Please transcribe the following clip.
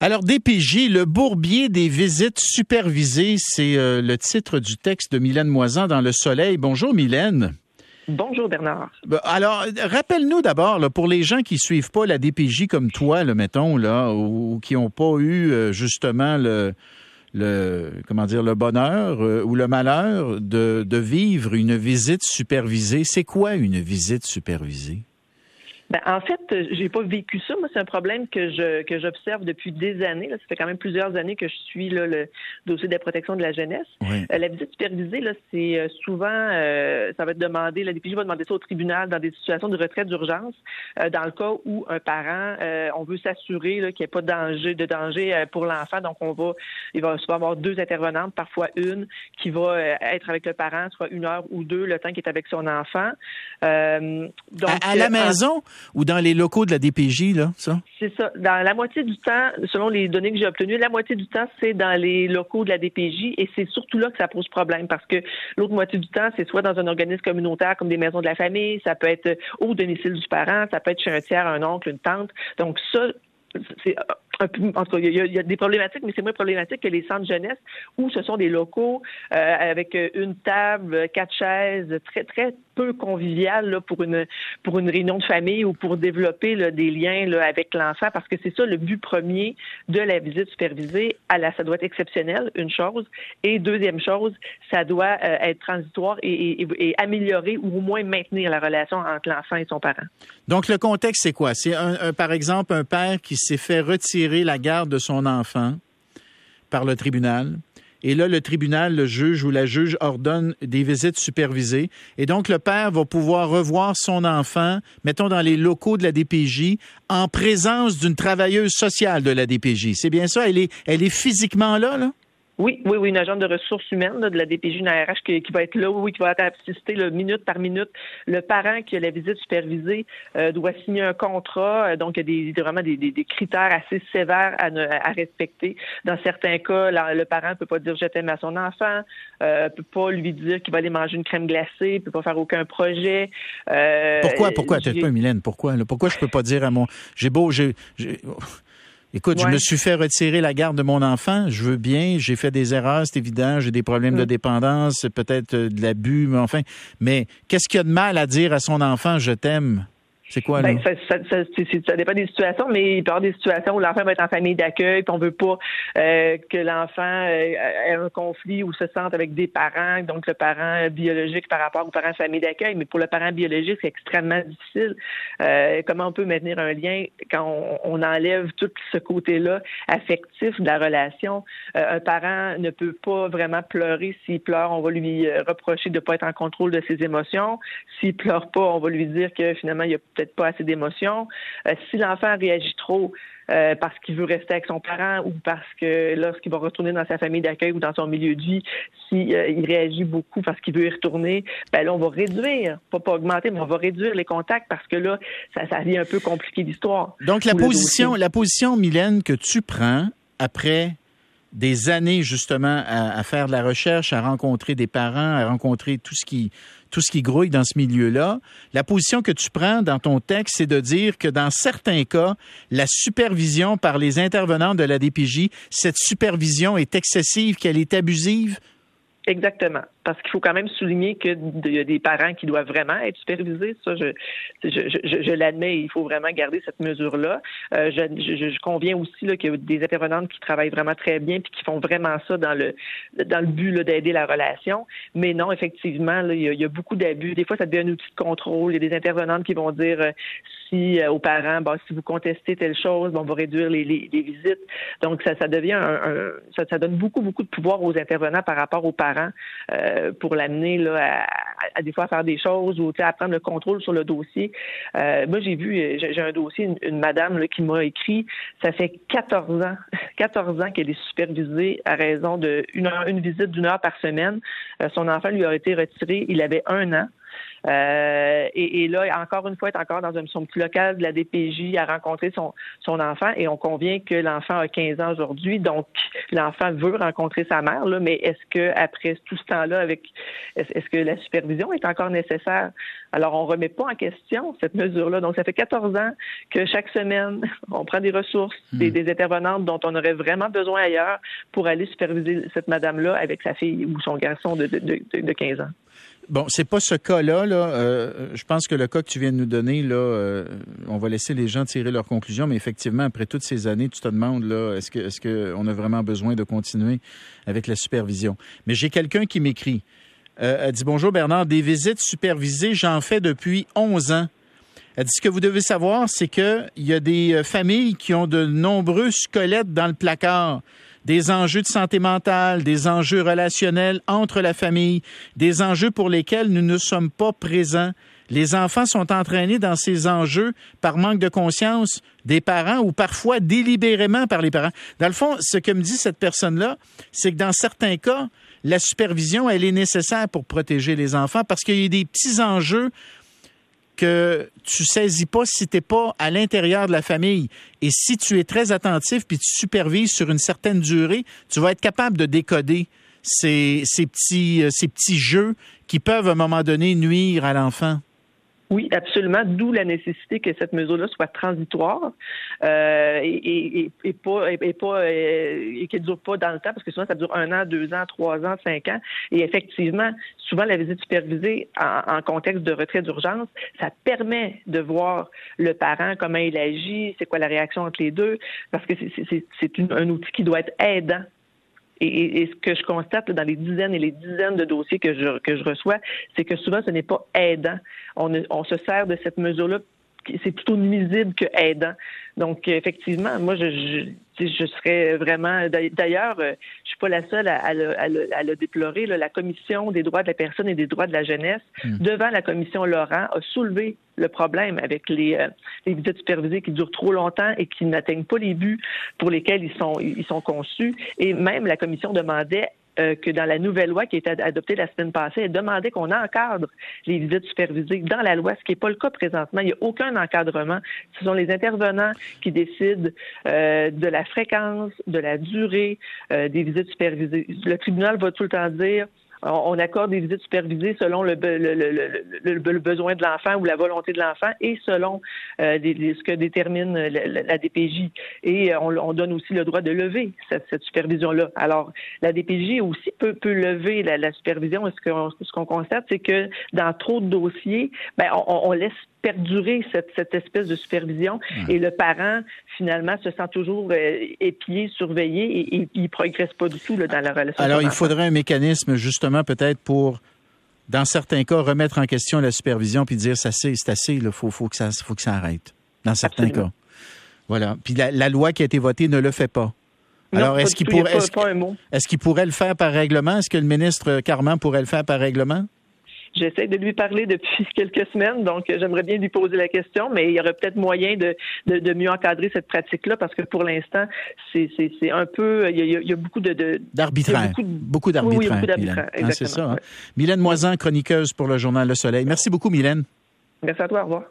Alors, DPJ, le bourbier des visites supervisées, c'est euh, le titre du texte de Mylène Moisan dans Le Soleil. Bonjour, Mylène. Bonjour Bernard. Ben, alors, rappelle-nous d'abord, pour les gens qui suivent pas la DPJ comme toi, le mettons, là, ou, qui n'ont pas eu euh, justement le, le comment dire le bonheur euh, ou le malheur de, de vivre une visite supervisée. C'est quoi une visite supervisée? Ben, en fait, j'ai pas vécu ça. Moi, c'est un problème que je que j'observe depuis des années. Là. Ça fait quand même plusieurs années que je suis là, le dossier de la protection de la jeunesse. Euh, la visite supervisée, là, c'est euh, souvent euh, ça va être demandé. La DPJ va demander ça au tribunal dans des situations de retraite d'urgence, dans le cas où un parent, on veut s'assurer qu'il n'y ait pas de danger de danger pour l'enfant. Donc, on va il va souvent avoir deux intervenantes, parfois une, qui va être avec le parent, soit une heure ou deux, le temps qu'il est avec son enfant. donc, à la maison? Ou dans les locaux de la DPJ, là, ça? C'est ça. Dans la moitié du temps, selon les données que j'ai obtenues, la moitié du temps, c'est dans les locaux de la DPJ et c'est surtout là que ça pose problème parce que l'autre moitié du temps, c'est soit dans un organisme communautaire comme des maisons de la famille, ça peut être au domicile du parent, ça peut être chez un tiers, un oncle, une tante. Donc ça, c'est en tout cas, il y, a, des problématiques, mais c'est moins problématique que les centres jeunesse où ce sont des locaux euh, avec une table, quatre chaises, très très peu convivial là, pour une pour une réunion de famille ou pour développer des liens avec l'enfant, parce que c'est ça le but premier de la visite supervisée. À ça doit être exceptionnel, une chose, et deuxième chose, ça doit euh, être transitoire et, améliorer ou au moins maintenir la relation entre l'enfant et son parent. Donc le contexte, c'est quoi? C'est par exemple un père qui s'est fait retirer la garde de son enfant par le tribunal. Et là, le tribunal, le juge ou la juge ordonne des visites supervisées. Et donc, le père va pouvoir revoir son enfant, mettons dans les locaux de la DPJ, en présence d'une travailleuse sociale de la DPJ. C'est bien ça? Elle est, elle est physiquement là, là? Oui, oui, oui, une agente de ressources humaines de la DPJ, une ARH qui, va être là, oui, qui va assister le minute par minute. Le parent qui a la visite supervisée euh, doit signer un contrat, euh, donc il y a des, vraiment des, des, critères assez sévères à, à, respecter. Dans certains cas, le parent ne peut pas dire je t'aime à son enfant, euh, peut pas lui dire qu'il va aller manger une crème glacée, peut pas faire aucun projet. Euh, pourquoi, pourquoi, t'es pas Mylène, pourquoi, pourquoi je peux pas dire à mon, j'ai beau, j'ai, Écoute, je me suis fait retirer la garde de mon enfant. Je veux bien. J'ai fait des erreurs, c'est évident. J'ai des problèmes de mm. dépendance, peut-être euh, de l'abus, mais enfin. Mais qu'est-ce qu'il y a de mal à dire à son enfant, je t'aime? C'est quoi, là? Ben, ça, ça, ça, ça, dépend des situations, mais il peut y avoir des situations où l'enfant va être en famille d'accueil, puis on veut pas euh, que l'enfant euh, ait un conflit ou se sente avec des parents, donc le parent biologique par rapport au parent de famille d'accueil. Mais pour le parent biologique, c'est extrêmement difficile. Euh, comment on peut maintenir un lien quand on, on enlève tout ce côté-là affectif de la relation? Euh, un parent ne peut pas vraiment pleurer. S'il pleure, on va lui reprocher de ne pas être en contrôle de ses émotions. S'il pleure pas, on va lui dire que finalement, il y a peut-être pas assez d'émotions. Euh, si l'enfant réagit trop euh, parce qu'il veut rester avec son parent ou parce que lorsqu'il va retourner dans sa famille d'accueil ou dans son milieu de vie, s'il euh, réagit beaucoup parce qu'il veut y retourner, ben là, on va réduire, pas, pas augmenter, mais on va réduire les contacts parce que là, ça, ça devient un peu compliqué l'histoire. Donc, la position, la position, Mylène, que tu prends après des années justement à, faire de la recherche, à rencontrer des parents, à rencontrer tout ce qui tout ce qui grouille dans ce milieu-là. La position que tu prends dans ton texte, c'est de dire que dans certains cas, la supervision par les intervenants de la DPJ, cette supervision est excessive, qu'elle est abusive? Exactement parce qu'il faut quand même souligner qu'il y a des parents qui doivent vraiment être supervisés. Ça, je, l'admets, il faut vraiment garder cette mesure-là. Euh, je, conviens aussi qu'il y a des intervenantes qui travaillent vraiment très bien puis qui font vraiment ça dans le dans le but d'aider la relation. Mais non, effectivement, il, y a, beaucoup d'abus. Des fois, ça devient un outil de contrôle. Il y a des intervenantes qui vont dire euh, si euh, aux parents, si vous contestez telle chose, on va réduire les, visites. Donc, ça, devient un, ça, donne beaucoup, beaucoup de pouvoir aux intervenants par rapport aux parents. Pour l'amener là à, des fois à faire des choses ou à prendre le contrôle sur le dossier. Euh, moi, j'ai vu, j'ai un dossier, une, madame là, qui m'a écrit, ça fait 14 ans, 14 ans qu'elle est supervisée à raison de une, visite d'une heure par semaine. Euh, son enfant lui a été retiré, il avait un an. Euh, et, et, là, encore une fois, est encore dans un, son petit local de la DPJ à rencontrer son, son enfant et on convient que l'enfant a 15 ans aujourd'hui, donc l'enfant veut rencontrer sa mère, là, mais est-ce que après tout ce temps-là, avec est-ce que la supervision est encore nécessaire? Alors, on remet pas en question cette mesure-là. Donc, ça fait 14 ans que chaque semaine, on prend des ressources, des, hmm. des intervenantes dont on aurait vraiment besoin ailleurs pour aller superviser cette madame-là avec sa fille ou son garçon de, de, de, de 15 ans. Bon, c'est pas ce cas-là. Là. Euh, je pense que le cas que tu viens de nous donner, là, euh, on va laisser les gens tirer leurs conclusions, mais effectivement, après toutes ces années, tu te demandes là, est-ce que est-ce qu'on a vraiment besoin de continuer avec la supervision? Mais j'ai quelqu'un qui m'écrit. Euh, elle dit Bonjour Bernard, des visites supervisées, j'en fais depuis 11 ans. Elle dit ce que vous devez savoir, c'est qu'il y a des familles qui ont de nombreux squelettes dans le placard des enjeux de santé mentale, des enjeux relationnels entre la famille, des enjeux pour lesquels nous ne sommes pas présents. Les enfants sont entraînés dans ces enjeux par manque de conscience des parents ou parfois délibérément par les parents. Dans le fond, ce que me dit cette personne-là, c'est que dans certains cas, la supervision, elle est nécessaire pour protéger les enfants parce qu'il y a des petits enjeux que tu saisis pas si tu n'es pas à l'intérieur de la famille. Et si tu es très attentif puis tu supervises sur une certaine durée, tu vas être capable de décoder ces, ces, petits, euh, ces petits jeux qui peuvent à un moment donné nuire à l'enfant. Oui, absolument. D'où la nécessité que cette mesure-là soit transitoire euh, et, et, et, pas et, pas euh, et qu'elle dure pas dans le temps, parce que souvent ça dure un an, deux ans, trois ans, cinq ans. Et effectivement, souvent la visite supervisée en, en contexte de retrait d'urgence, ça permet de voir le parent comment il agit, c'est quoi la réaction entre les deux, parce que c'est un outil qui doit être aidant et, ce que je constate dans les dizaines et les dizaines de dossiers que je, que je reçois, c'est que souvent, ce n'est pas aidant. On, on se sert de cette mesure-là c'est plutôt nuisible que aidant. Donc, effectivement, moi, je, je, serais vraiment. D'ailleurs, euh, je suis pas la seule à, le, déplorer. La Commission des droits de la personne et des droits de la jeunesse, hmm. devant la Commission Laurent, a soulevé le problème avec les, euh, les visites supervisées qui durent trop longtemps et qui n'atteignent pas les buts pour lesquels ils sont, ils sont conçus. Et même la Commission demandait euh, que dans la nouvelle loi qui a été adoptée la semaine passée, elle demandait qu'on encadre les visites supervisées dans la loi, ce qui n'est pas le cas présentement. Il n'y a aucun encadrement. Ce sont les intervenants qui décident euh, de la fréquence, de la durée euh, des visites supervisées. Le tribunal va tout le temps dire on accorde des visites supervisées selon le, besoin de l'enfant ou la volonté de l'enfant et selon euh, ce que détermine la, DPJ. Et euh, on, donne aussi le droit de lever cette, supervision-là. Alors, la DPJ aussi peut, lever la, supervision. ce qu'on constate, c'est que dans trop de dossiers, ben, on laisse perdurer cette, cette espèce de supervision et le parent finalement se sent toujours euh, épié, surveillé et, et, il progresse pas du tout là, dans la relation. Alors il faudrait un mécanisme justement peut-être pour dans certains cas remettre en question la supervision puis dire ça c'est assez il faut faut que ça faut que ça arrête dans certains cas. Voilà. Puis la, loi qui a été votée ne le fait pas. Alors, est-ce qu'il pourrait, est-ce qu'il pourrait le faire par règlement? Est-ce que le ministre Carman pourrait le faire par règlement? J'essaie de lui parler depuis quelques semaines, donc j'aimerais bien lui poser la question, mais il y aurait peut-être moyen de, de, mieux encadrer cette pratique-là parce que pour l'instant, c'est un peu, il y a, beaucoup de... D'arbitraire. Beaucoup, d'arbitraire. Oui, beaucoup d'arbitraire, ah, c'est ça. Hein. Mylène Moisan, chroniqueuse pour le journal Le Soleil. Merci beaucoup, Mylène. Merci à toi, au revoir.